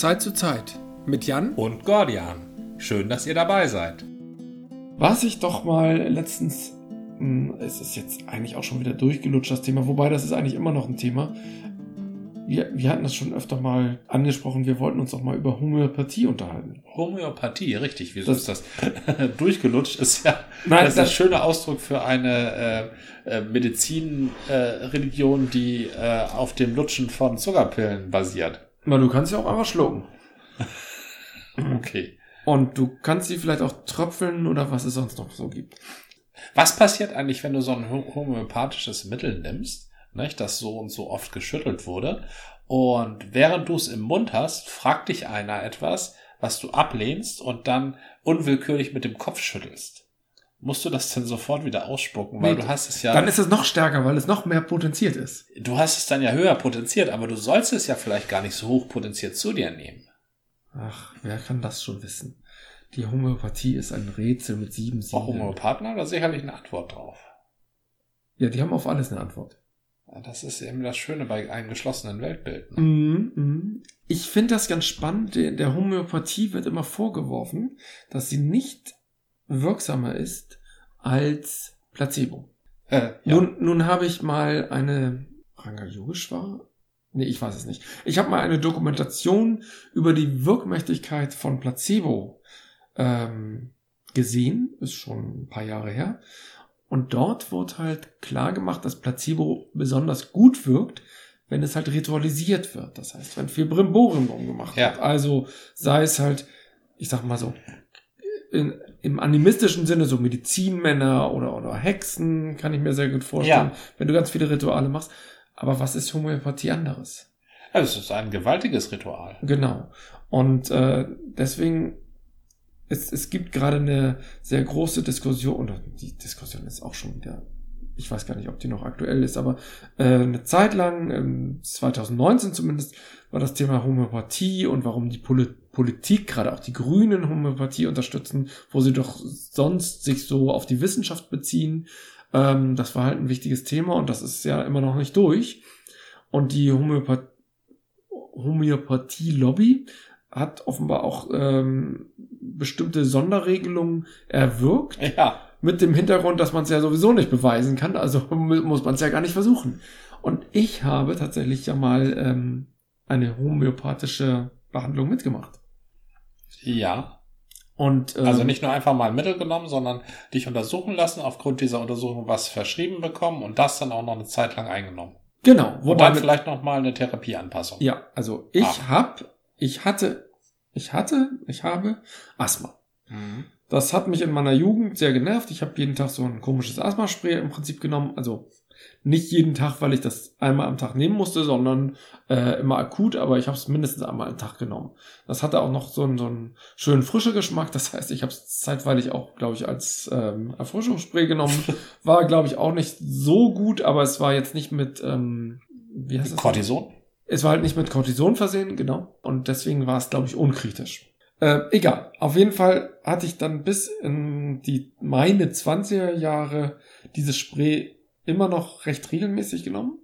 Zeit zu Zeit mit Jan und Gordian. Schön, dass ihr dabei seid. Was ich doch mal letztens, hm, es ist jetzt eigentlich auch schon wieder durchgelutscht, das Thema, wobei das ist eigentlich immer noch ein Thema. Wir, wir hatten das schon öfter mal angesprochen, wir wollten uns auch mal über Homöopathie unterhalten. Homöopathie, richtig. Wieso das, ist das durchgelutscht? Ist ja Nein, das ist ein schöner Ausdruck für eine äh, äh, Medizinreligion, äh, die äh, auf dem Lutschen von Zuckerpillen basiert. Na, du kannst ja auch einfach schlucken. okay. Und du kannst sie vielleicht auch tröpfeln oder was es sonst noch so gibt. Was passiert eigentlich, wenn du so ein homöopathisches Mittel nimmst, nicht, das so und so oft geschüttelt wurde, und während du es im Mund hast, fragt dich einer etwas, was du ablehnst und dann unwillkürlich mit dem Kopf schüttelst. Musst du das denn sofort wieder ausspucken, weil nee, du hast es ja. Dann ist es noch stärker, weil es noch mehr potenziert ist. Du hast es dann ja höher potenziert, aber du sollst es ja vielleicht gar nicht so hoch potenziert zu dir nehmen. Ach, wer kann das schon wissen? Die Homöopathie ist ein Rätsel mit sieben Siegeln. Auch Homöopathen haben da sicherlich eine Antwort drauf. Ja, die haben auf alles eine Antwort. Ja, das ist eben das Schöne bei einem geschlossenen Weltbild. Ne? Mm -hmm. Ich finde das ganz spannend. Der Homöopathie wird immer vorgeworfen, dass sie nicht wirksamer ist als Placebo. Äh, ja. Nun, nun habe ich mal eine Ranga Yogeshwar Nee, ich weiß es nicht. Ich habe mal eine Dokumentation über die Wirkmächtigkeit von Placebo ähm, gesehen. Ist schon ein paar Jahre her. Und dort wird halt klar gemacht, dass Placebo besonders gut wirkt, wenn es halt ritualisiert wird. Das heißt, wenn viel Brimborium gemacht ja. wird. Also sei es halt, ich sag mal so, in, im animistischen Sinne so Medizinmänner oder, oder Hexen, kann ich mir sehr gut vorstellen, ja. wenn du ganz viele Rituale machst. Aber was ist Homöopathie anderes? es ist ein gewaltiges Ritual. Genau. Und äh, deswegen, es, es gibt gerade eine sehr große Diskussion, oder die Diskussion ist auch schon wieder, ich weiß gar nicht, ob die noch aktuell ist, aber äh, eine Zeit lang, ähm, 2019 zumindest, war das Thema Homöopathie und warum die Poli Politik, gerade auch die Grünen Homöopathie unterstützen, wo sie doch sonst sich so auf die Wissenschaft beziehen. Ähm, das war halt ein wichtiges Thema und das ist ja immer noch nicht durch. Und die Homöopath Homöopathie-Lobby hat offenbar auch ähm, bestimmte Sonderregelungen erwirkt. Ja. Mit dem Hintergrund, dass man es ja sowieso nicht beweisen kann, also muss man es ja gar nicht versuchen. Und ich habe tatsächlich ja mal ähm, eine homöopathische Behandlung mitgemacht. Ja. Und, ähm, also nicht nur einfach mal ein Mittel genommen, sondern dich untersuchen lassen, aufgrund dieser Untersuchung was verschrieben bekommen und das dann auch noch eine Zeit lang eingenommen. Genau. Und dann vielleicht noch mal eine Therapieanpassung. Ja, also ich ah. hab, ich hatte, ich hatte, ich habe Asthma. Mhm. Das hat mich in meiner Jugend sehr genervt. Ich habe jeden Tag so ein komisches Asthmaspray im Prinzip genommen. Also nicht jeden Tag, weil ich das einmal am Tag nehmen musste, sondern äh, immer akut, aber ich habe es mindestens einmal am Tag genommen. Das hatte auch noch so einen, so einen schönen frischen Geschmack. Das heißt, ich habe es zeitweilig auch, glaube ich, als ähm, Erfrischungsspray genommen. War, glaube ich, auch nicht so gut, aber es war jetzt nicht mit ähm, wie heißt es? Cortison? Es war halt nicht mit Cortison versehen, genau. Und deswegen war es, glaube ich, unkritisch. Äh, egal. Auf jeden Fall hatte ich dann bis in die meine 20er Jahre dieses Spray immer noch recht regelmäßig genommen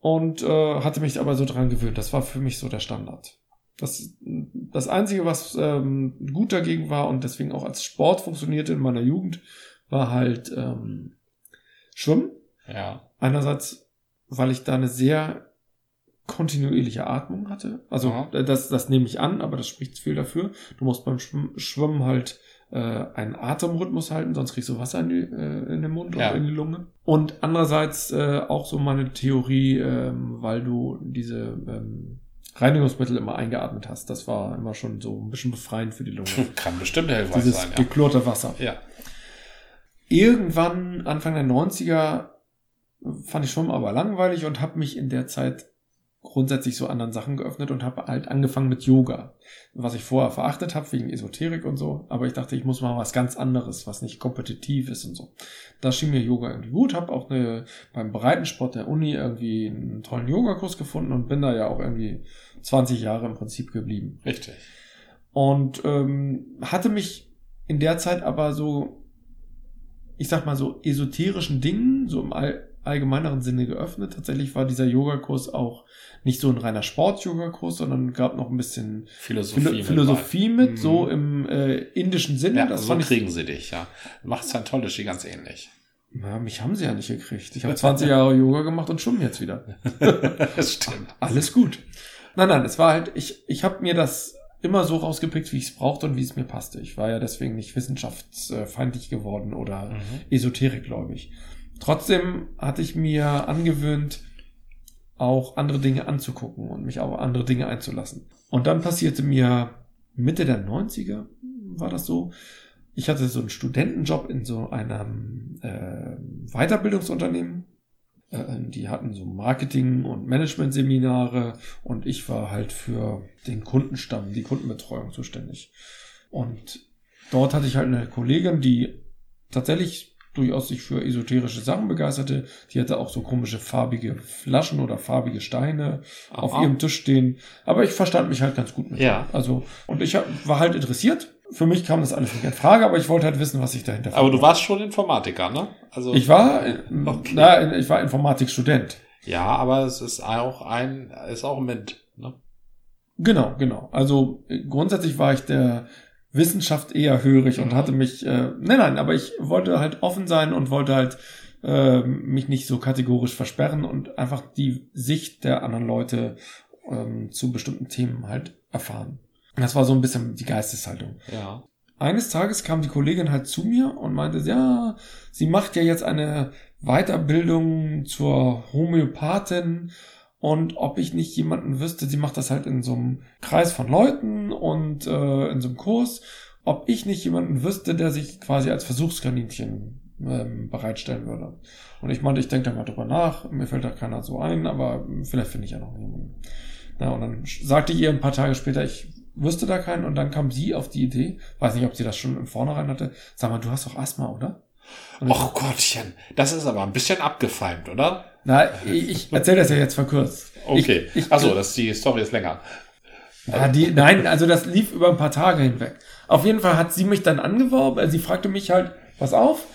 und äh, hatte mich aber so dran gewöhnt. Das war für mich so der Standard. Das, das Einzige, was ähm, gut dagegen war und deswegen auch als Sport funktionierte in meiner Jugend, war halt ähm, Schwimmen. Ja. Einerseits, weil ich da eine sehr kontinuierliche Atmung hatte. Also ja. das, das nehme ich an, aber das spricht viel dafür. Du musst beim Schwimmen halt äh, einen Atemrhythmus halten, sonst kriegst du Wasser in, die, äh, in den Mund ja. oder in die Lunge. Und andererseits äh, auch so meine Theorie, ähm, weil du diese ähm, Reinigungsmittel immer eingeatmet hast. Das war immer schon so ein bisschen befreiend für die Lunge. Kann bestimmt helfen. Dieses sein, ja. geklorte Wasser. Ja. Irgendwann, Anfang der 90er, fand ich schon aber langweilig und habe mich in der Zeit grundsätzlich so anderen Sachen geöffnet und habe halt angefangen mit Yoga. Was ich vorher verachtet habe wegen Esoterik und so, aber ich dachte, ich muss mal was ganz anderes, was nicht kompetitiv ist und so. Da schien mir Yoga irgendwie gut, habe auch eine, beim Breitensport der Uni irgendwie einen tollen Yogakurs gefunden und bin da ja auch irgendwie 20 Jahre im Prinzip geblieben. Richtig. Und ähm, hatte mich in der Zeit aber so, ich sag mal so esoterischen Dingen, so im All allgemeineren Sinne geöffnet. Tatsächlich war dieser Yogakurs auch nicht so ein reiner Sport-Yoga-Kurs, sondern gab noch ein bisschen Philosophie, Philo Philosophie mit, Mhm. so im äh, indischen Sinne. Ja, das so ich kriegen sie dich, ja. Macht Scientology ganz ähnlich. Ja, mich haben sie ja nicht gekriegt. Ich habe 20 Jahre Yoga gemacht und schwimme jetzt wieder. das stimmt. Alles gut. Nein, nein, es war halt, ich, ich habe mir das immer so rausgepickt, wie ich es brauchte und wie es mir passte. Ich war ja deswegen nicht wissenschaftsfeindlich geworden oder Mhm. esoterikgläubig. Trotzdem hatte ich mir angewöhnt, auch andere Dinge anzugucken und mich auf andere Dinge einzulassen. Und dann passierte mir Mitte der 90er, war das so. Ich hatte so einen Studentenjob in so einem äh, Weiterbildungsunternehmen. Äh, die hatten so Marketing- und Management-Seminare und ich war halt für den Kundenstamm, die Kundenbetreuung zuständig. Und dort hatte ich halt eine Kollegin, die tatsächlich durchaus sich für esoterische Sachen begeisterte. Die hatte auch so komische farbige Flaschen oder farbige Steine auf Aha. ihrem Tisch stehen. Aber ich verstand mich halt ganz gut mit. Ja. ihr. Also, und ich hab- war halt interessiert. Für mich kam das alles nicht in Frage, aber ich wollte halt wissen, was sich dahinter Aber du warst schon Informatiker, ne? Also Ich war, äh, Okay. na, ich war Informatikstudent. ja, aber es ist auch ein, ist auch mit, ne? Genau, genau. Also äh, grundsätzlich war ich der Wissenschaft eher hörig und Mhm. hatte mich, äh, nein, nein, aber ich wollte halt offen sein und wollte halt äh, mich nicht so kategorisch versperren und einfach die Sicht der anderen Leute ähm, zu bestimmten Themen halt erfahren. Das war so ein bisschen die Geisteshaltung. Ja. Eines Tages kam die Kollegin halt zu mir und meinte, ja, sie macht ja jetzt eine Weiterbildung zur Homöopathin und ob ich nicht jemanden wüsste, sie macht das halt in so einem Kreis von Leuten und äh, in so einem Kurs, ob ich nicht jemanden wüsste, der sich quasi als Versuchskaninchen ähm, bereitstellen würde. Und ich meinte, ich denke da mal drüber nach, mir fällt da keiner so ein, aber vielleicht finde ich ja noch jemanden. Ja, und dann sagte ich ihr ein paar Tage später, ich wüsste da keinen und dann kam sie auf die Idee, weiß nicht, ob sie das schon im Vornherein hatte, sag mal, du hast doch Asthma, oder? Och Gottchen, das ist aber ein bisschen abgefeimt, oder? Na, ich, erzähle das ja jetzt verkürzt. Okay. Ich, ich, Achso, das die Story ist länger. Ja, die, nein, also das lief über ein paar Tage hinweg. Auf jeden Fall hat sie mich dann angeworben. Also sie fragte mich halt, pass auf,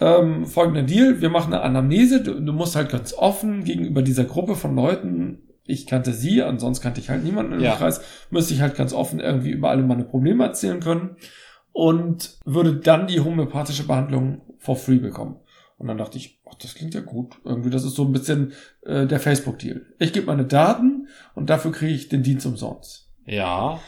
ähm, folgender Deal, wir machen eine Anamnese. Du, du musst halt ganz offen gegenüber dieser Gruppe von Leuten, ich kannte sie, ansonsten kannte ich halt niemanden im Ja. Kreis, müsste ich halt ganz offen irgendwie über alle meine Probleme erzählen können und würde dann die homöopathische Behandlung for free bekommen. Und dann dachte ich, ach, das klingt ja gut. Irgendwie, das ist so ein bisschen äh, der Facebook-Deal. Ich gebe meine Daten und dafür kriege ich den Dienst umsonst. Ja.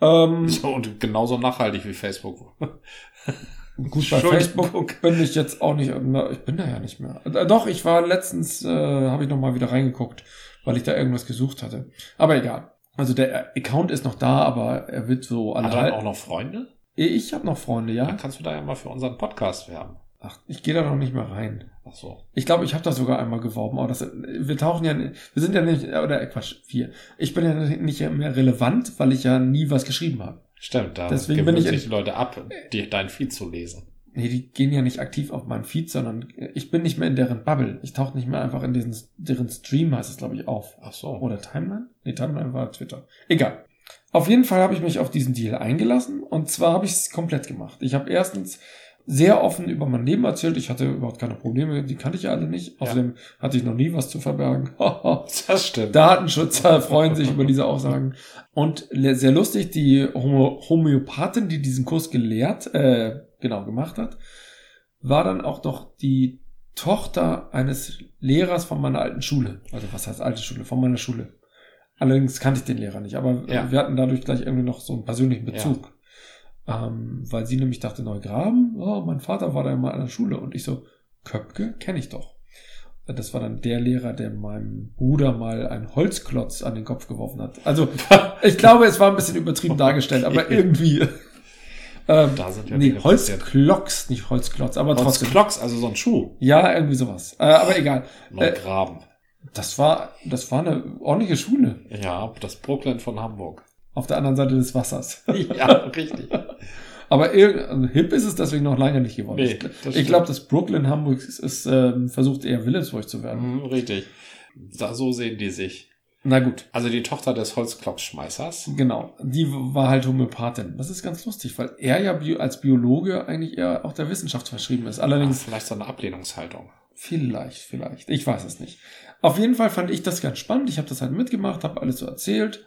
Ähm, So, und genauso nachhaltig wie Facebook. gut, bei. Facebook bin ich jetzt auch nicht, ich bin da ja nicht mehr. Äh, doch, ich war letztens, äh, habe ich noch mal wieder reingeguckt, weil ich da irgendwas gesucht hatte. Aber egal. Also der Account ist noch da, aber er wird so Hat er auch noch Freunde? Ich habe noch Freunde, Dann ja. kannst du da ja mal für unseren Podcast werben. Ach, ich gehe da noch nicht mehr rein. Ach so. Ich glaube, ich habe das sogar einmal geworben, aber das, wir tauchen ja, wir sind ja nicht, oder äh, Quatsch, wir. Ich bin ja nicht mehr relevant, weil ich ja nie was geschrieben habe. Stimmt, da Deswegen bin ich sich die Leute ab, die, dein Feed zu lesen. Nee, die gehen ja nicht aktiv auf meinen Feed, sondern ich bin nicht mehr in deren Bubble. Ich tauche nicht mehr einfach in diesen, deren Stream, heißt es, glaube ich, auf. Ach so. Oder Timeline? Nee, Timeline war Twitter. Egal. Auf jeden Fall habe ich mich auf diesen Deal eingelassen und zwar habe ich es komplett gemacht. Ich habe erstens sehr offen über mein Leben erzählt. Ich hatte überhaupt keine Probleme, die kannte ich ja alle nicht. Außerdem hatte ich noch nie was zu verbergen. Das stimmt. Datenschützer freuen sich über diese Aussagen. Und sehr lustig, die Homöopathin, die diesen Kurs gelehrt, äh, genau gemacht hat, war dann auch noch die Tochter eines Lehrers von meiner alten Schule. Also was heißt alte Schule? Von meiner Schule. Allerdings kannte ich den Lehrer nicht, aber Ja. wir hatten dadurch gleich irgendwie noch so einen persönlichen Bezug. Ähm, weil sie nämlich dachte, Neugraben, oh, mein Vater war da immer an der Schule und ich so, Köpke kenne ich doch. Das war dann der Lehrer, der meinem Bruder mal einen Holzklotz an den Kopf geworfen hat. Also, ich glaube, es war ein bisschen übertrieben dargestellt, aber irgendwie. ähm, Da sind ja nee. Holzklocks, nicht Holzklotz, aber trotzdem. Klocks, also so ein Schuh. Ja, irgendwie sowas. Äh, aber egal. Neugraben. Das war, das war eine ordentliche Schule. Ja, das Brooklyn von Hamburg. Auf der anderen Seite des Wassers. ja, richtig. Aber also hip ist es deswegen noch lange nicht geworden. Nee, ich das ich stimmt. glaube, das Brooklyn Hamburg ist, ist ähm, versucht eher Willesburg zu werden. Mhm, richtig. Da, so sehen die sich. Na gut, Also die Tochter des Holzklocksschmeißers. genau. Die war halt Homöopathin. Das ist ganz lustig, weil er ja Bio als Biologe eigentlich eher auch der Wissenschaft verschrieben ist. Allerdings, vielleicht so eine Ablehnungshaltung. Vielleicht, vielleicht. Ich weiß es nicht. Auf jeden Fall fand ich das ganz spannend. Ich habe das halt mitgemacht, habe alles so erzählt.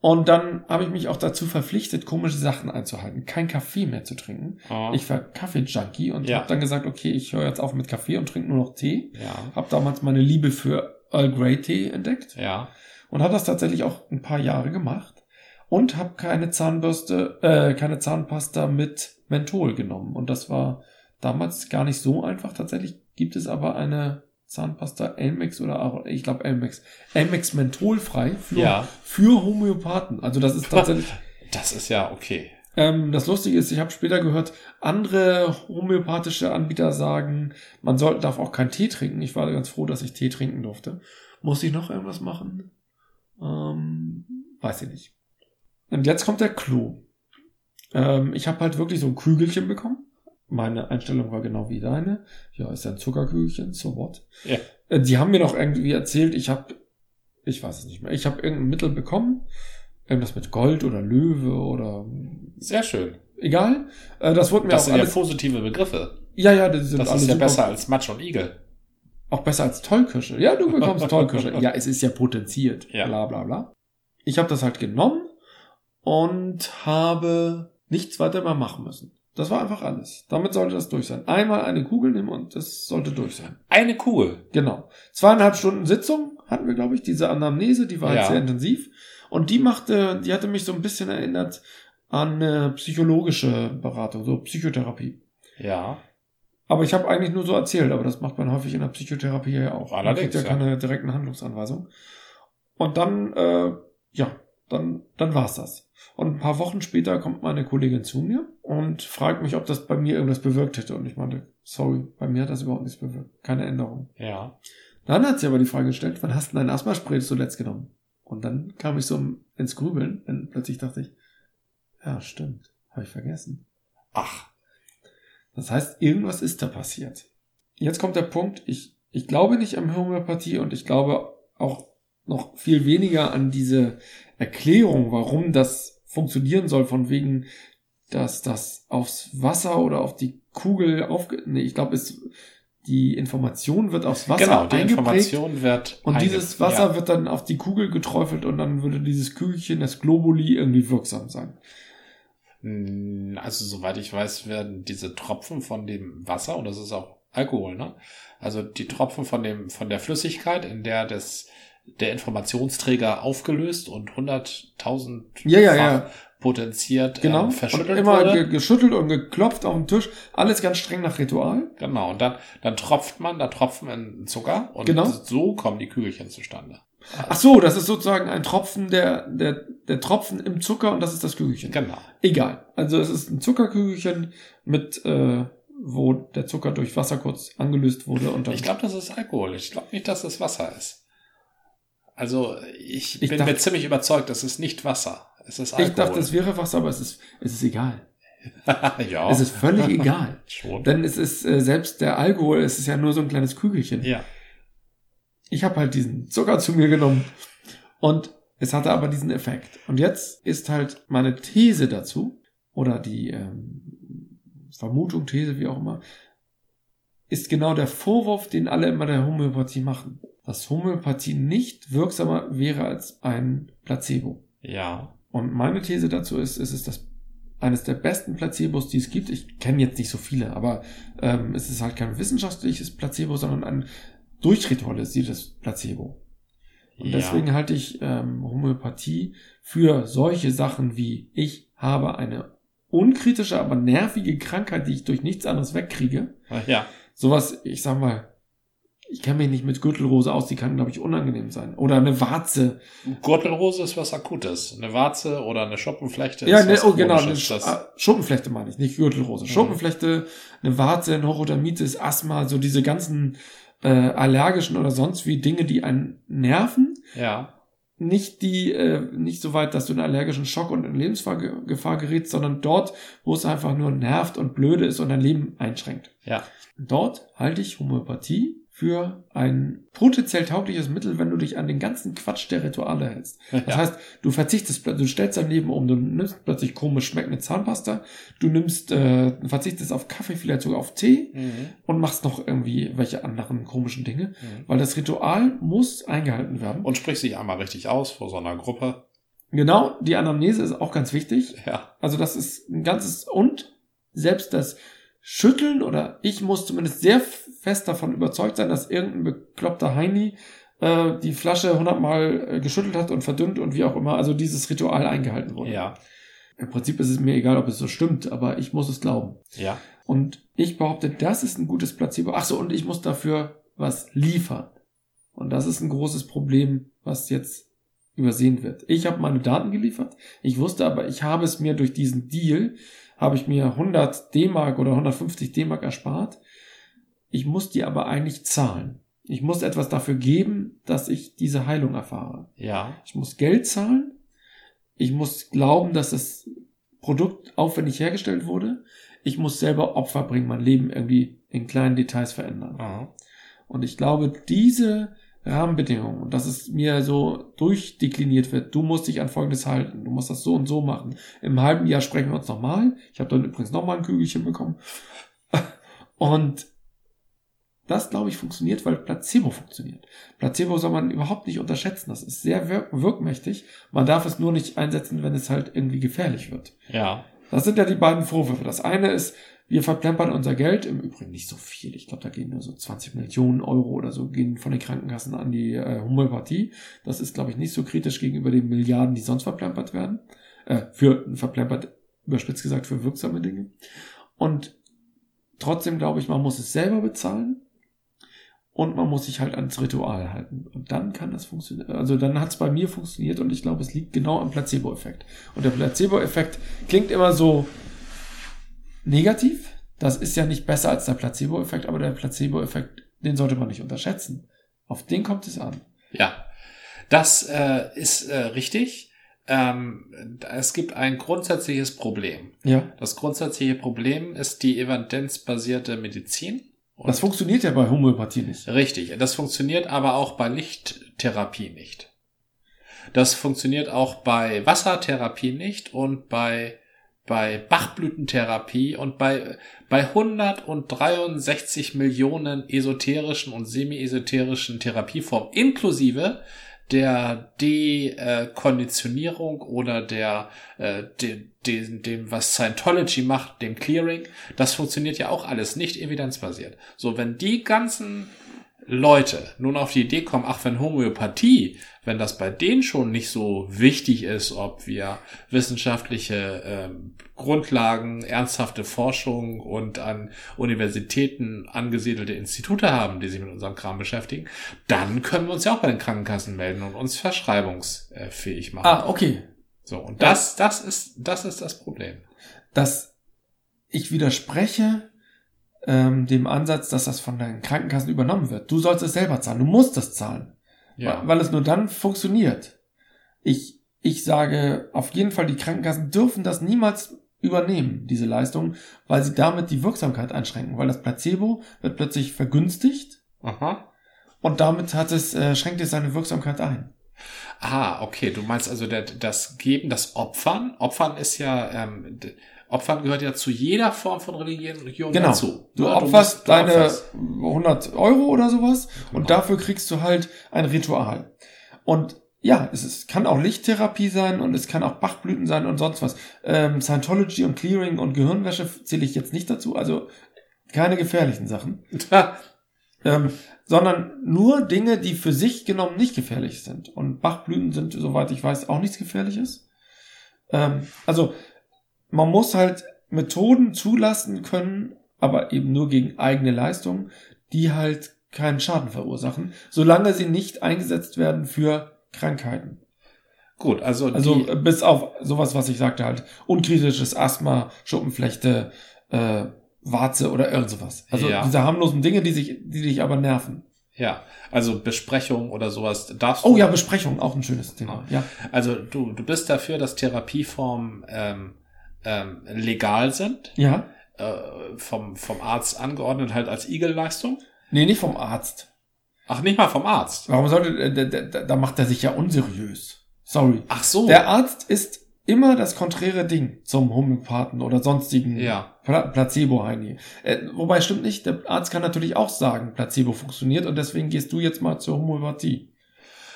Und dann habe ich mich auch dazu verpflichtet, komische Sachen einzuhalten. Kein Kaffee mehr zu trinken. Oh. Ich war Kaffee-Junkie und Ja. habe dann gesagt, okay, ich höre jetzt auf mit Kaffee und trinke nur noch Tee. Ja. Habe damals meine Liebe für Earl Grey Tee entdeckt Ja. und habe das tatsächlich auch ein paar Jahre gemacht und habe keine Zahnbürste, äh, keine Zahnpasta mit Menthol genommen und das war damals gar nicht so einfach. Tatsächlich gibt es aber eine Zahnpasta Elmex oder auch, ich glaube Elmex, Elmex mentholfrei für Ja. für Homöopathen. Also das ist tatsächlich Das ist ja okay. ähm, das Lustige ist, ich habe später gehört, andere homöopathische Anbieter sagen, man soll, darf auch keinen Tee trinken. Ich war ganz froh, dass ich Tee trinken durfte. Muss ich noch irgendwas machen? Ähm, weiß ich nicht. Und jetzt kommt der Clou. Ähm, ich habe halt wirklich so ein Kügelchen bekommen. Meine Einstellung war genau wie deine. Ja, ist ja ein Zuckerkügelchen, so what? Ja. Äh, Die haben mir noch irgendwie erzählt, ich habe, ich weiß es nicht mehr, ich habe irgendein Mittel bekommen. Irgendwas mit Gold oder Löwe oder Sehr schön. egal. Äh, das wurde mir Das auch sind ja alles. positive Begriffe. Ja, ja, das sind Das ist ja besser als Matsch und Igel. Auch besser als Tollkirsche. Ja, du bekommst Tollkirsche. ja, es ist ja potenziert. Ja. Bla bla bla. Ich habe das halt genommen und habe nichts weiter mehr machen müssen. Das war einfach alles. Damit sollte das durch sein. Einmal eine Kugel nehmen und das sollte durch sein. Eine Kugel. Genau. Zweieinhalb Stunden Sitzung hatten wir, glaube ich, diese Anamnese, die war halt Ja. sehr intensiv. Und die machte, die hatte mich so ein bisschen erinnert an eine psychologische Beratung, so Psychotherapie. Ja. Aber ich habe eigentlich nur so erzählt, aber das macht man häufig in der Psychotherapie ja auch. Allerdings, man kriegt ja ja. keine direkten Handlungsanweisungen. Und dann, äh, ja, dann, dann war's das. Und ein paar Wochen später kommt meine Kollegin zu mir und fragt mich, ob das bei mir irgendwas bewirkt hätte. Und ich meinte, sorry, bei mir hat das überhaupt nichts bewirkt. Keine Änderung. Ja. Dann hat sie aber die Frage gestellt, wann hast du dein Asthmaspray zuletzt genommen? Und dann kam ich so ins Grübeln, denn plötzlich dachte ich, ja, stimmt, habe ich vergessen. Ach. Das heißt, irgendwas ist da passiert. Jetzt kommt der Punkt, ich, ich glaube nicht an Homöopathie und ich glaube auch noch viel weniger an diese Erklärung, warum das funktionieren soll, von wegen, dass das aufs Wasser oder auf die Kugel aufge... Nee, ich glaube, es die Information wird aufs Wasser genau, die eingeprägt Information wird. und dieses Wasser Ja. wird dann auf die Kugel geträufelt und dann würde dieses Kügelchen, das Globuli, irgendwie wirksam sein. Also, soweit ich weiß, werden diese Tropfen von dem Wasser, und das ist auch Alkohol, ne? Also die Tropfen von dem, von der Flüssigkeit, in der das, der Informationsträger aufgelöst und 100.000 Ja, ja, ja. potenziert Genau. ähm, und verschüttelt immer wurde. ge geschüttelt und geklopft auf den Tisch. Alles ganz streng nach Ritual. Genau, und dann, dann tropft man da Tropfen in Zucker und Genau. so kommen die Kügelchen zustande. Ach so, das ist sozusagen ein Tropfen, der, der, der Tropfen im Zucker und das ist das Kügelchen. Genau. Egal. Also es ist ein Zuckerkügelchen mit, äh, wo der Zucker durch Wasser kurz angelöst wurde und dann. Ich glaube, das ist Alkohol. Ich glaube nicht, dass es Wasser ist. Also ich, Ich bin dachte- mir ziemlich überzeugt, es ist nicht Wasser. Es ist ich Alkohol. dachte, es wäre Wasser, aber es ist, es ist egal. ja. Es ist völlig egal. schon. Denn es ist äh, selbst der Alkohol, es ist ja nur so ein kleines Kügelchen. ja. Ich habe halt diesen Zucker zu mir genommen und es hatte aber diesen Effekt. Und jetzt ist halt meine These dazu oder die ähm, Vermutung, These, wie auch immer, ist genau der Vorwurf, den alle immer der Homöopathie machen. Dass Homöopathie nicht wirksamer wäre als ein Placebo. Ja. Und meine These dazu ist, es ist das eines der besten Placebos, die es gibt. Ich kenne jetzt nicht so viele, aber ähm, es ist halt kein wissenschaftliches Placebo, sondern ein durchritualisiertes Placebo. Und ja. deswegen halte ich ähm, Homöopathie für solche Sachen wie ich habe eine unkritische, aber nervige Krankheit, die ich durch nichts anderes wegkriege. Ja. Sowas, ich sag mal, ich kenne mich nicht mit Gürtelrose aus, die kann, glaube ich, unangenehm sein. Oder eine Warze. Gürtelrose ist was Akutes. Eine Warze oder eine Schuppenflechte Ja, ist ne, was oh, genau, eine. Sch ah, Schuppenflechte meine ich, nicht Gürtelrose. Mhm. Schuppenflechte, eine Warze, ein Neurodermitis, Asthma, so diese ganzen äh, allergischen oder sonst wie Dinge, die einen nerven. ja. Nicht die, äh, nicht so weit, dass du in allergischen Schock und in Lebensgefahr gerätst, sondern dort, wo es einfach nur nervt und blöde ist und dein Leben einschränkt. Ja. Dort halte ich Homöopathie für ein potenziell taugliches Mittel, wenn du dich an den ganzen Quatsch der Rituale hältst. Das Ja. heißt, du verzichtest, du stellst dein Leben um, du nimmst plötzlich komisch schmeckende Zahnpasta, du nimmst, äh, verzichtest auf Kaffee, vielleicht sogar auf Tee Mhm. und machst noch irgendwie welche anderen komischen Dinge, Mhm. weil das Ritual muss eingehalten werden. Und sprich sich einmal richtig aus vor so einer Gruppe. Genau, die Anamnese ist auch ganz wichtig. Ja. Also das ist ein ganzes und selbst das Schütteln oder ich muss zumindest sehr fest davon überzeugt sein, dass irgendein bekloppter Heini äh, die Flasche hundertmal äh, geschüttelt hat und verdünnt und wie auch immer, also dieses Ritual eingehalten wurde. Ja. Im Prinzip ist es mir egal, ob es so stimmt, aber ich muss es glauben. Ja. Und ich behaupte, das ist ein gutes Placebo. Ach so, und ich muss dafür was liefern. Und das ist ein großes Problem, was jetzt übersehen wird. Ich habe meine Daten geliefert. Ich wusste aber, ich habe es mir durch diesen Deal, habe ich mir 100 D-Mark oder 150 D-Mark erspart. Ich muss die aber eigentlich zahlen. Ich muss etwas dafür geben, dass ich diese Heilung erfahre. Ja. Ich muss Geld zahlen. Ich muss glauben, dass das Produkt aufwendig hergestellt wurde. Ich muss selber Opfer bringen, mein Leben irgendwie in kleinen Details verändern. Mhm. Und ich glaube, diese Rahmenbedingungen, und dass es mir so durchdekliniert wird, du musst dich an Folgendes halten, du musst das so und so machen. Im halben Jahr sprechen wir uns nochmal. Ich habe dann übrigens nochmal ein Kügelchen bekommen. Und das, glaube ich, funktioniert, weil Placebo funktioniert. Placebo soll man überhaupt nicht unterschätzen. Das ist sehr wirk wirkmächtig. Man darf es nur nicht einsetzen, wenn es halt irgendwie gefährlich wird. Ja. Das sind ja die beiden Vorwürfe. Das eine ist, wir verplempern unser Geld, im Übrigen nicht so viel. Ich glaube, da gehen nur so 20 Millionen Euro oder so, gehen von den Krankenkassen an die äh, Homöopathie. Das ist, glaube ich, nicht so kritisch gegenüber den Milliarden, die sonst verplempert werden. Äh, für verplempert, überspitzt gesagt, für wirksame Dinge. Und trotzdem glaube ich, man muss es selber bezahlen. Und man muss sich halt ans Ritual halten. Und dann kann das funktionieren. Also dann hat es bei mir funktioniert und ich glaube, es liegt genau am Placebo-Effekt. Und der Placebo-Effekt klingt immer so negativ. Das ist ja nicht besser als der Placebo-Effekt, aber der Placebo-Effekt, den sollte man nicht unterschätzen. Auf den kommt es an. Ja. Das äh, ist äh, richtig. Ähm, es gibt ein grundsätzliches Problem. Ja. Das grundsätzliche Problem ist die evidenzbasierte Medizin. Und Das funktioniert ja bei Homöopathie nicht. Richtig. Das funktioniert aber auch bei Lichttherapie nicht. Das funktioniert auch bei Wassertherapie nicht und bei, bei Bachblütentherapie und bei, bei 163 Millionen esoterischen und semi-esoterischen Therapieformen inklusive der Dekonditionierung oder der, äh, de, de, dem, was Scientology macht, dem Clearing, das funktioniert ja auch alles nicht evidenzbasiert. So, wenn die ganzen Leute nun auf die Idee kommen, ach, wenn Homöopathie, wenn das bei denen schon nicht so wichtig ist, ob wir wissenschaftliche ähm, Grundlagen, ernsthafte Forschung und an Universitäten angesiedelte Institute haben, die sich mit unserem Kram beschäftigen, dann können wir uns ja auch bei den Krankenkassen melden und uns verschreibungsfähig machen. Ah, okay. So, und das, das ist, das ist das Problem. Dass ich widerspreche ähm, dem Ansatz, dass das von deinen Krankenkassen übernommen wird. Du sollst es selber zahlen. Du musst es zahlen. Ja. Weil es nur dann funktioniert. Ich, ich sage auf jeden Fall, die Krankenkassen dürfen das niemals übernehmen, diese Leistung, weil sie damit die Wirksamkeit einschränken, weil das Placebo wird plötzlich vergünstigt Aha. und damit hat es, äh, schränkt es seine Wirksamkeit ein. Ah, okay. Du meinst also der, das Geben, das Opfern. Opfern ist ja, ähm, Opfern gehört ja zu jeder Form von Religion, Genau. dazu. Du Ja, opferst musst- du deine opferst. 100 Euro oder sowas Genau. und dafür kriegst du halt ein Ritual. Und ja, es ist, kann auch Lichttherapie sein und es kann auch Bachblüten sein und sonst was. Ähm, Scientology und Clearing und Gehirnwäsche zähle ich jetzt nicht dazu, also keine gefährlichen Sachen. ähm, sondern nur Dinge, die für sich genommen nicht gefährlich sind. Und Bachblüten sind, soweit ich weiß, auch nichts Gefährliches. Ähm, also man muss halt Methoden zulassen können, aber eben nur gegen eigene Leistung, die halt keinen Schaden verursachen, solange sie nicht eingesetzt werden für Krankheiten. Gut, also, Also die, äh, bis auf sowas, was ich sagte halt, unkritisches Asthma, Schuppenflechte, äh, Warze oder irgend sowas. Also Ja. diese harmlosen Dinge, die sich, die dich aber nerven. ja, also Besprechung oder sowas darfst du. Oh ja, Besprechung, auch ein schönes Thema. Ja. Also du, du bist dafür, dass Therapieformen ähm, ähm, legal sind, Ja. äh, vom, vom Arzt angeordnet halt als Igelleistung. Nee, nicht vom Arzt. Ach, nicht mal vom Arzt. Warum sollte, äh, da, da, da macht er sich ja unseriös. Sorry. Ach so. Der Arzt ist immer das konträre Ding zum Homöopathen oder sonstigen ja. Pla Placebo-Heini. Äh, wobei stimmt nicht, der Arzt kann natürlich auch sagen, Placebo funktioniert und deswegen gehst du jetzt mal zur Homöopathie.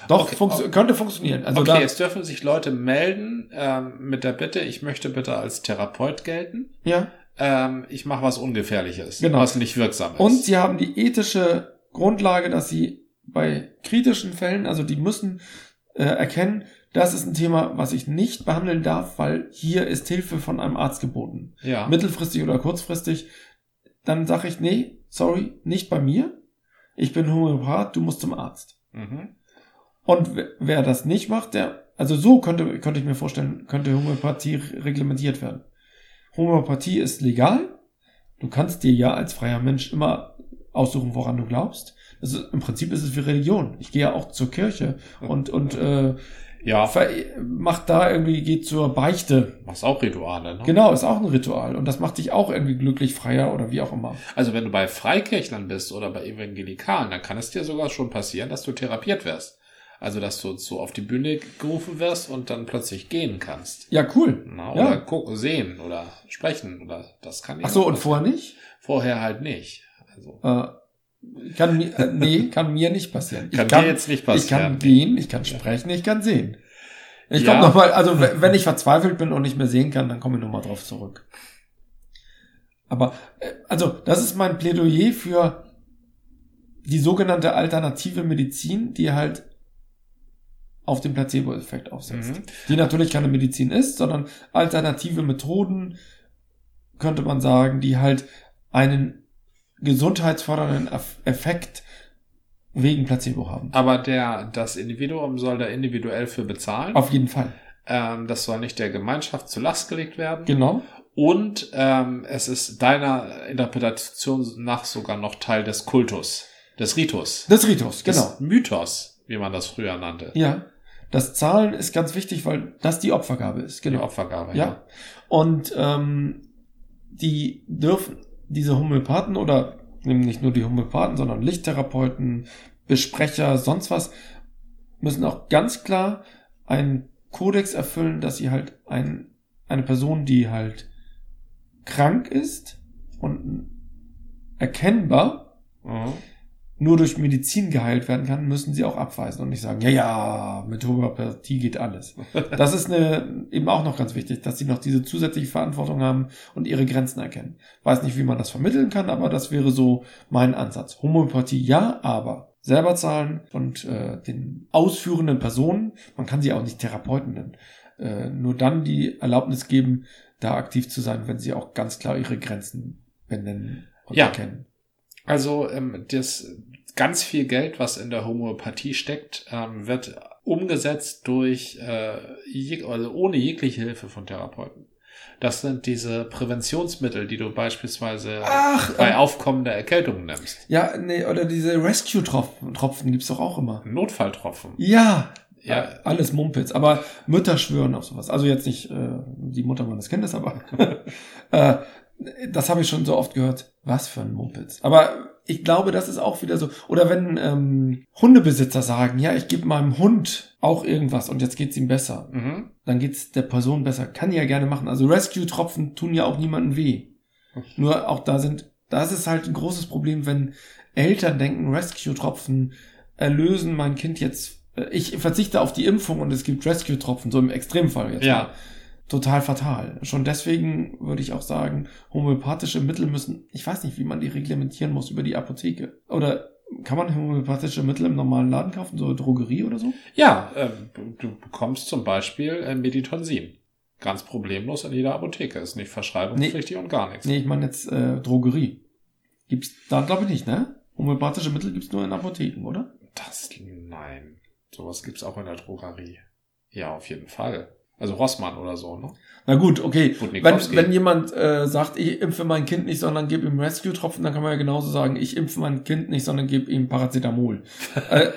Doch, Okay, funktio- könnte funktionieren. Also okay, es dürfen sich Leute melden ähm, mit der Bitte, ich möchte bitte als Therapeut gelten. ja. Ähm, ich mache was Ungefährliches, Genau. was nicht wirksam ist. Und sie haben die ethische Grundlage, dass sie bei kritischen Fällen, also die müssen äh, erkennen, das ist ein Thema, was ich nicht behandeln darf, weil hier ist Hilfe von einem Arzt geboten. ja. Mittelfristig oder kurzfristig, dann sage ich, nee, sorry, nicht bei mir. Ich bin Homöopath, du musst zum Arzt. Mhm. Und wer, das nicht macht, der, also so könnte, könnte ich mir vorstellen, könnte Homöopathie reglementiert werden. Homöopathie ist legal. Du kannst dir ja als freier Mensch immer aussuchen, woran du glaubst. Ist, Im Prinzip ist es wie Religion. Ich gehe ja auch zur Kirche und, und äh, Ja, macht da irgendwie, geht zur Beichte. machst auch Rituale, ne? Genau, ist auch ein Ritual. Und das macht dich auch irgendwie glücklich, freier oder wie auch immer. Also wenn du bei Freikirchlern bist oder bei Evangelikalen, dann kann es dir sogar schon passieren, dass du therapiert wirst. Also dass du so auf die Bühne gerufen wirst und dann plötzlich gehen kannst. Ja, cool. Na, Ja. oder gucken, sehen oder sprechen oder das kann Ach so, und vorher nicht? vorher halt nicht. Also Äh, kann mir, äh, nee, kann mir nicht passieren. kann, ich kann dir jetzt nicht Ich passieren. kann gehen, ich kann sprechen, ich kann sehen. Ich Ja. komme nochmal, also wenn ich verzweifelt bin und nicht mehr sehen kann, dann komme ich nochmal drauf zurück. Aber, äh, also, das ist mein Plädoyer für die sogenannte alternative Medizin, die halt auf den Placebo-Effekt aufsetzt. Mhm. Die natürlich keine Medizin ist, sondern alternative Methoden, könnte man sagen, die halt einen gesundheitsfördernden Eff- Effekt wegen Placebo haben. Aber der, das Individuum soll da individuell für bezahlen. Auf jeden Fall. Ähm, das soll nicht der Gemeinschaft zur Last gelegt werden. Genau. Und ähm, es ist deiner Interpretation nach sogar noch Teil des Kultus, des Ritus, Des Ritus, genau. des Mythos, wie man das früher nannte. Ja. Das Zahlen ist ganz wichtig, weil das die Opfergabe ist. Die Genau. Opfergabe. Ja. Und ähm, die dürfen, diese Homöopathen oder nicht nur die Homöopathen, sondern Lichttherapeuten, Besprecher, sonst was, müssen auch ganz klar einen Kodex erfüllen, dass sie halt ein, eine Person, die halt krank ist und erkennbar Mhm. Nur durch Medizin geheilt werden kann, müssen sie auch abweisen und nicht sagen, ja, ja, mit Homöopathie geht alles. Das ist eine, eben auch noch ganz wichtig, dass sie noch diese zusätzliche Verantwortung haben und ihre Grenzen erkennen. Weiß nicht, wie man das vermitteln kann, aber das wäre so mein Ansatz. Homöopathie ja, aber selber zahlen und äh, den ausführenden Personen, man kann sie auch nicht Therapeuten nennen, äh, nur dann die Erlaubnis geben, da aktiv zu sein, wenn sie auch ganz klar ihre Grenzen benennen und Ja. erkennen. Also ähm, das ganz viel Geld, was in der Homöopathie steckt, ähm, wird umgesetzt durch äh, jeg also ohne jegliche Hilfe von Therapeuten. Das sind diese Präventionsmittel, die du beispielsweise Ach, bei ähm, aufkommender Erkältung nimmst. Ja, nee, oder diese Rescue-Tropfen Tropfen gibt's doch auch immer. Notfalltropfen. Ja, Ja. äh, alles Mumpitz. Aber Mütter schwören auf sowas. Also jetzt nicht äh, die Mutter meines Kindes, aber äh, das habe ich schon so oft gehört. Was für ein Mumpitz. Aber ich glaube, das ist auch wieder so. Oder wenn ähm, Hundebesitzer sagen, ja, ich gebe meinem Hund auch irgendwas und jetzt geht's ihm besser. Mhm. Dann geht's der Person besser. Kann die ja gerne machen. Also Rescue-Tropfen tun ja auch niemandem weh. Nur auch da sind, das ist halt ein großes Problem, wenn Eltern denken, Rescue-Tropfen erlösen mein Kind jetzt. Ich verzichte auf die Impfung und es gibt Rescue-Tropfen, so im Extremfall jetzt. Ja. mal. Total fatal. Schon deswegen würde ich auch sagen, homöopathische Mittel müssen, ich weiß nicht, wie man die reglementieren muss über die Apotheke. Oder kann man homöopathische Mittel im normalen Laden kaufen, so Drogerie oder so? Ja, ähm, du bekommst zum Beispiel äh, Meditonsin. Ganz problemlos in jeder Apotheke. Ist nicht verschreibungspflichtig und gar nichts. Nee, ich meine jetzt äh, Drogerie. Gibt's da glaube ich nicht, ne? Homöopathische Mittel gibt's nur in Apotheken, oder? Das, nein. Sowas gibt's auch in der Drogerie. Ja, auf jeden Fall. Also Rossmann oder so, ne? Na gut, okay. Wenn, wenn jemand äh, sagt, ich impfe mein Kind nicht, sondern gebe ihm Rescue-Tropfen, dann kann man ja genauso sagen, ich impfe mein Kind nicht, sondern gebe ihm Paracetamol. äh,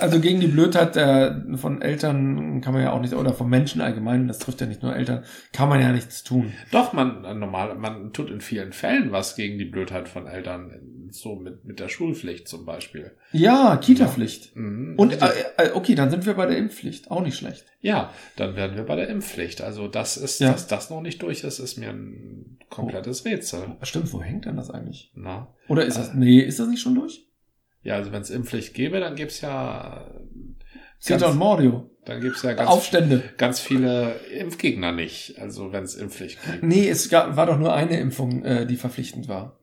also gegen die Blödheit der, von Eltern kann man ja auch nicht, oder von Menschen allgemein, das trifft ja nicht nur Eltern, kann man ja nichts tun. Doch, man, äh, normal, man tut in vielen Fällen was gegen die Blödheit von Eltern. so mit, mit der Schulpflicht zum Beispiel. Ja, Kita-Pflicht. Mhm. Und äh, äh, okay, dann sind wir bei der Impfpflicht. Auch nicht schlecht. ja, dann werden wir bei der Impfpflicht. Also das ist, Ja. dass das noch nicht durch ist, ist mir ein komplettes Rätsel. Stimmt, wo hängt denn das eigentlich? Na? Oder ist das, nee, ist das nicht schon durch? Ja, also wenn es Impfpflicht gäbe, dann gibt's ja, Zeta und Mordio. dann gibt's ja ganz, Aufstände. ganz viele Impfgegner nicht. Also wenn es Impfpflicht gibt. Nee, es gab, war doch nur eine Impfung, äh, die verpflichtend war.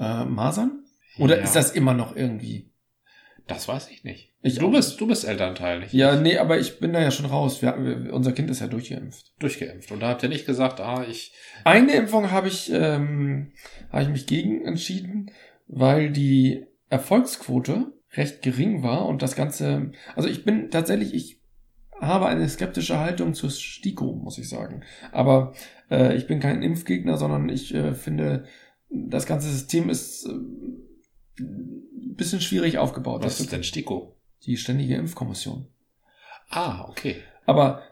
Äh, Masern? Oder Ja. ist das immer noch irgendwie? Das weiß ich nicht. Ich du auch bist, du bist Elternteil, nicht? Ja, nee, aber ich bin da ja schon raus. Wir, wir, unser Kind ist ja durchgeimpft. Durchgeimpft. Und da habt ihr nicht gesagt, ah, ich, Eine Impfung habe ich, ähm, habe ich mich gegen entschieden, weil die Erfolgsquote recht gering war und das Ganze, also ich bin tatsächlich, ich habe eine skeptische Haltung zur STIKO, muss ich sagen. Aber äh, ich bin kein Impfgegner, sondern ich äh, finde, das ganze System ist äh, bisschen schwierig aufgebaut. was Das ist denn Stiko? die ständige Impfkommission. Ah, okay. Aber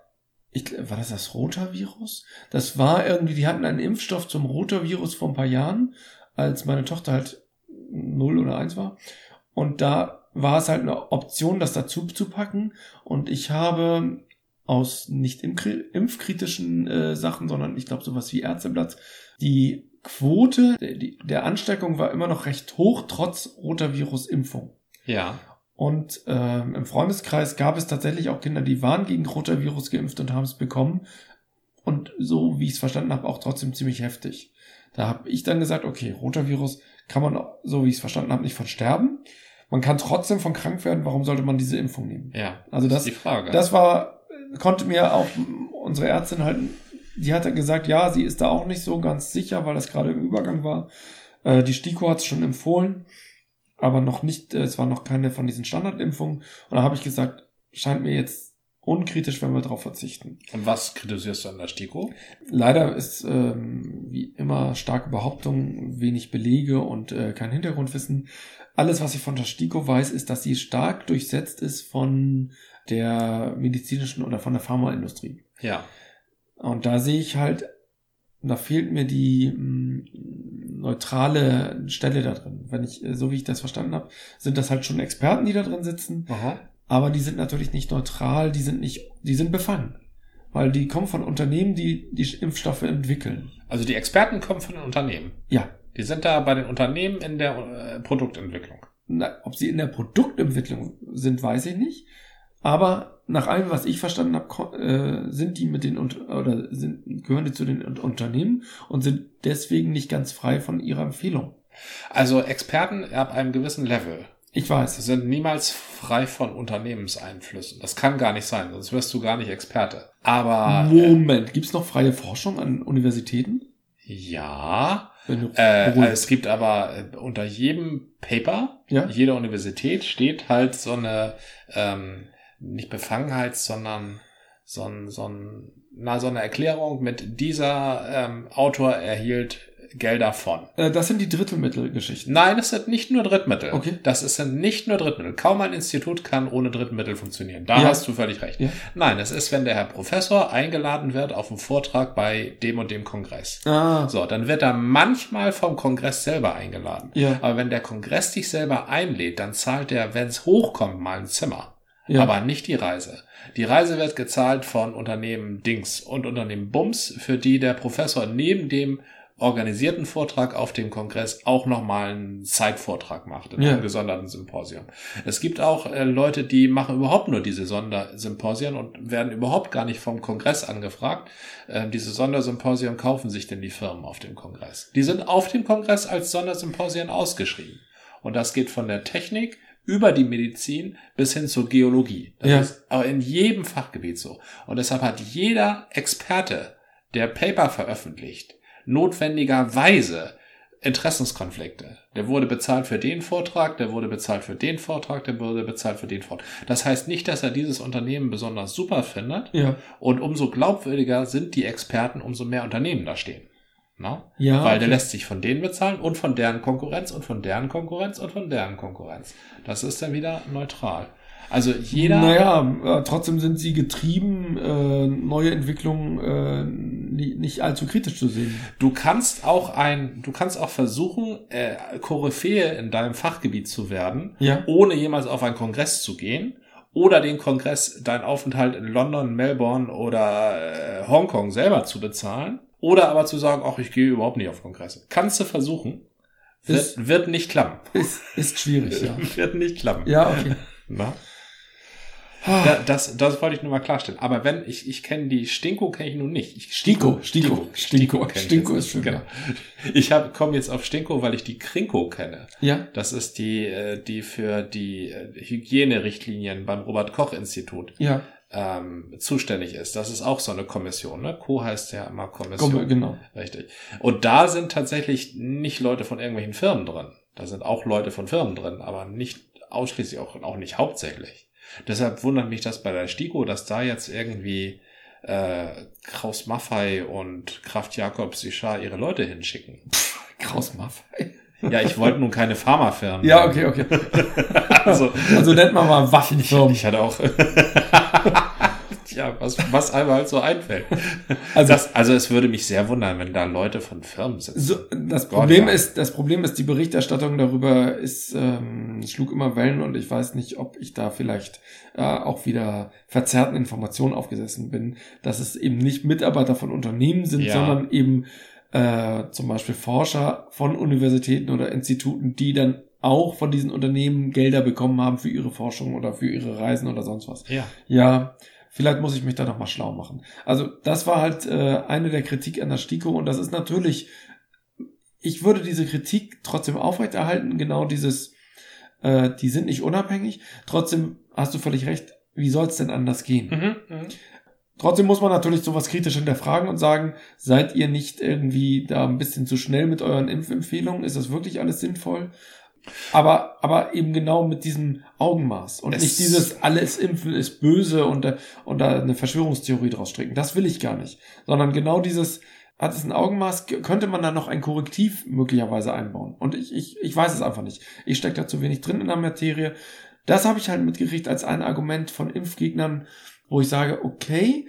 ich, war das das Rotavirus? Das war irgendwie, die hatten einen Impfstoff zum Rotavirus vor ein paar Jahren, als meine Tochter halt null oder eins war. Und da war es halt eine Option, das dazu zu packen. Und ich habe aus nicht impfkri- impfkritischen äh, Sachen, sondern ich glaube sowas wie Ärzteblatt, die Quote der, Ansteckung war immer noch recht hoch, trotz Rotavirus-Impfung. Ja. Und ähm, im Freundeskreis gab es tatsächlich auch Kinder, die waren gegen Rotavirus geimpft und haben es bekommen. Und so, wie ich es verstanden habe, auch trotzdem ziemlich heftig. Da habe ich dann gesagt, okay, Rotavirus kann man, so wie ich es verstanden habe, nicht von sterben. Man kann trotzdem von krank werden. Warum sollte man diese Impfung nehmen? Ja. Also das, ist die Frage. das war, konnte mir auch unsere Ärztin halt, die hatte gesagt, ja, sie ist da auch nicht so ganz sicher, weil das gerade im Übergang war. Äh, die STIKO hat es schon empfohlen, aber noch nicht, äh, es war noch keine von diesen Standardimpfungen. Und da habe ich gesagt, scheint mir jetzt unkritisch, wenn wir darauf verzichten. Und was kritisierst du an der Stiko? Leider ist ähm, wie immer starke Behauptung, wenig Belege und äh, kein Hintergrundwissen. Alles, was ich von der STIKO weiß, ist, dass sie stark durchsetzt ist von der medizinischen oder von der Pharmaindustrie. Ja. Und da sehe ich halt, da fehlt mir die mh, neutrale Stelle da drin. Wenn ich, so wie ich das verstanden habe, sind das halt schon Experten, die da drin sitzen, Aha. aber die sind natürlich nicht neutral, die sind nicht, die sind befangen. Weil die kommen von Unternehmen, die die Impfstoffe entwickeln. Also die Experten kommen von den Unternehmen. Ja, Die sind da bei den Unternehmen in der äh, Produktentwicklung. Na, ob sie in der Produktentwicklung sind, weiß ich nicht. Aber nach allem, was ich verstanden habe, äh, sind die mit den oder sind, gehören die zu den Un- Unternehmen und sind deswegen nicht ganz frei von ihrer Empfehlung. Also Experten ab einem gewissen Level Ich weiß. sind niemals frei von Unternehmenseinflüssen. Das kann gar nicht sein, sonst wirst du gar nicht Experte. Aber äh, Moment, gibt's noch freie Forschung an Universitäten? ja, äh, beruhigt- es gibt aber äh, unter jedem Paper, Ja. jeder Universität steht halt so eine ähm, nicht Befangenheit, sondern so, ein, so, ein, na, so eine Erklärung mit dieser ähm, Autor erhielt Gelder von. äh, das sind die Drittelmittelgeschichten. Nein, es sind nicht nur Drittmittel. Okay. Das ist- sind nicht nur Drittmittel. Kaum ein Institut kann ohne Drittmittel funktionieren. Da Ja. hast du völlig recht. Ja. Nein, es ist, wenn der Herr Professor eingeladen wird auf einen Vortrag bei dem und dem Kongress. Ah, So, dann wird er manchmal vom Kongress selber eingeladen. ja, Aber wenn der Kongress dich selber einlädt, dann zahlt der, wenn es hochkommt, mal ein Zimmer. Ja. Aber nicht die Reise. Die Reise wird gezahlt von Unternehmen Dings und Unternehmen Bums, für die der Professor neben dem organisierten Vortrag auf dem Kongress auch nochmal einen Zeitvortrag macht, in Ja. einem gesonderten Symposium. Es gibt auch äh, Leute, die machen überhaupt nur diese Sondersymposien und werden überhaupt gar nicht vom Kongress angefragt. Ähm, diese Sondersymposien kaufen sich denn die Firmen auf dem Kongress. Die sind auf dem Kongress als Sondersymposien ausgeschrieben. Und das geht von der Technik über die Medizin bis hin zur Geologie. Das Ja. ist aber in jedem Fachgebiet so. Und deshalb hat jeder Experte, der Paper veröffentlicht, notwendigerweise Interessenskonflikte. Der wurde bezahlt für den Vortrag, der wurde bezahlt für den Vortrag, der wurde bezahlt für den Vortrag. Das heißt nicht, dass er dieses Unternehmen besonders super findet. ja, Und umso glaubwürdiger sind die Experten, umso mehr Unternehmen da stehen. Na? ja. Weil der okay. lässt sich von denen bezahlen und von deren Konkurrenz und von deren Konkurrenz und von deren Konkurrenz. Das ist dann wieder neutral. Also jeder. Naja, äh, trotzdem sind sie getrieben, äh, neue Entwicklungen äh, nicht allzu kritisch zu sehen. Du kannst auch ein, du kannst auch versuchen, äh, Koryphäe in deinem Fachgebiet zu werden, Ja. ohne jemals auf einen Kongress zu gehen. Oder den Kongress, deinen Aufenthalt in London, Melbourne oder äh, Hongkong selber zu bezahlen. Oder aber zu sagen, ach, ich gehe überhaupt nicht auf Kongresse. Kannst du versuchen. Wird, Ist- wird nicht klappen. Ist, ist schwierig, ja. Wird nicht klappen. Ja, okay. Na? Da, das, das wollte ich nur mal klarstellen. Aber wenn, ich, ich kenne die Stinko kenne ich nun nicht. Ich, Stinko, Stinko, Stinko. Stinko jetzt ist schön, nicht. Genau. Ich komme jetzt auf Stinko, weil ich die Krinko kenne. Ja, Das ist die, äh, die für die äh, Hygienerichtlinien beim Robert-Koch-Institut ja, ähm, zuständig ist. Das ist auch so eine Kommission. Ne? Co heißt ja immer Komm, Kommission. genau. Richtig. Und da sind tatsächlich nicht Leute von irgendwelchen Firmen drin. Da sind auch Leute von Firmen drin, aber nicht ausschließlich, auch, auch nicht hauptsächlich. Deshalb wundert mich das bei der STIKO, dass da jetzt irgendwie äh, Kraus Maffei und Kraft Jakob Sichar ihre Leute hinschicken. Kraus Maffei. Ja, ich wollte nun keine Pharmafirmen. Ja, okay, okay. Also, Also nennt man mal Waffenfirmen. ich hatte auch. ja, was, was einem halt so einfällt. Also, Das, also es würde mich sehr wundern, wenn da Leute von Firmen sitzen. so, das Gott, Problem ja. ist, das Problem ist, die Berichterstattung darüber ist, ähm, schlug immer Wellen und ich weiß nicht, ob ich da vielleicht äh, auch wieder verzerrten Informationen aufgesessen bin, dass es eben nicht Mitarbeiter von Unternehmen sind, Ja. sondern eben äh, zum Beispiel Forscher von Universitäten oder Instituten, die dann auch von diesen Unternehmen Gelder bekommen haben für ihre Forschung oder für ihre Reisen oder sonst was. Ja. Ja, vielleicht muss ich mich da noch mal schlau machen. Also das war halt äh, eine der Kritik an der STIKO und das ist natürlich, ich würde diese Kritik trotzdem aufrechterhalten, genau dieses, äh, die sind nicht unabhängig. Trotzdem hast du völlig recht, wie soll es denn anders gehen? Mhm, mhm. Trotzdem muss man natürlich sowas kritisch hinterfragen und sagen, seid ihr nicht irgendwie da ein bisschen zu schnell mit euren Impfempfehlungen? Ist das wirklich alles sinnvoll? Aber, aber eben genau mit diesem Augenmaß und Es- nicht dieses alles Impfen ist böse und, da- und da eine Verschwörungstheorie draus stricken. Das will ich gar nicht. Sondern genau dieses, hat es ein Augenmaß, könnte man da noch ein Korrektiv möglicherweise einbauen? Und ich, ich, ich weiß es einfach nicht. Ich stecke da zu wenig drin in der Materie. Das habe ich halt mitgekriegt als ein Argument von Impfgegnern, wo ich sage, okay,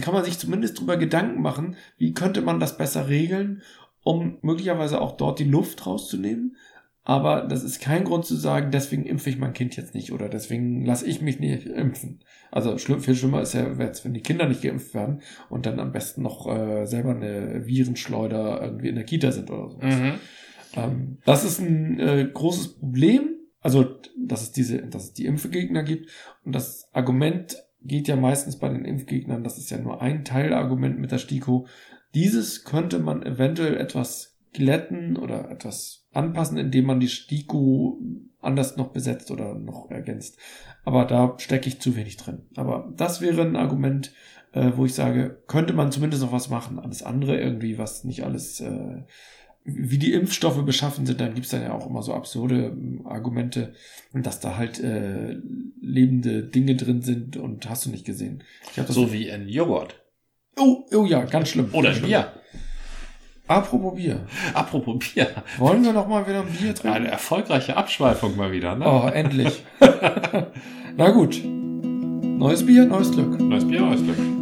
kann man sich zumindest drüber Gedanken machen, wie könnte man das besser regeln, um möglicherweise auch dort die Luft rauszunehmen. Aber das ist kein Grund zu sagen, deswegen impfe ich mein Kind jetzt nicht oder deswegen lasse ich mich nicht impfen. Also schlimm, viel schlimmer ist ja jetzt, wenn die Kinder nicht geimpft werden und dann am besten noch äh, selber eine Virenschleuder irgendwie in der Kita sind oder so. Mhm. Ähm, das ist ein äh, großes Problem. Also, dass es diese, dass es die Impfgegner gibt. Und das Argument geht ja meistens bei den Impfgegnern, das ist ja nur ein Teilargument mit der STIKO. Dieses könnte man eventuell etwas glätten oder etwas anpassen, indem man die STIKO anders noch besetzt oder noch ergänzt. Aber da stecke ich zu wenig drin. Aber das wäre ein Argument, äh, wo ich sage, könnte man zumindest noch was machen. Alles andere irgendwie, was nicht alles, äh, wie die Impfstoffe beschaffen sind, dann gibt's dann ja auch immer so absurde ähm, Argumente, dass da halt äh, lebende Dinge drin sind und hast du nicht gesehen. Ich hab das So wie in Joghurt. oh, oh ja, ganz schlimm. Oder schlimm. Bier. Apropos Bier. Apropos Bier. Wollen wir noch mal wieder ein Bier Eine trinken? erfolgreiche Abschweifung mal wieder, ne? Oh, endlich. Na gut. Neues Bier, neues Glück. Neues Bier, neues Glück.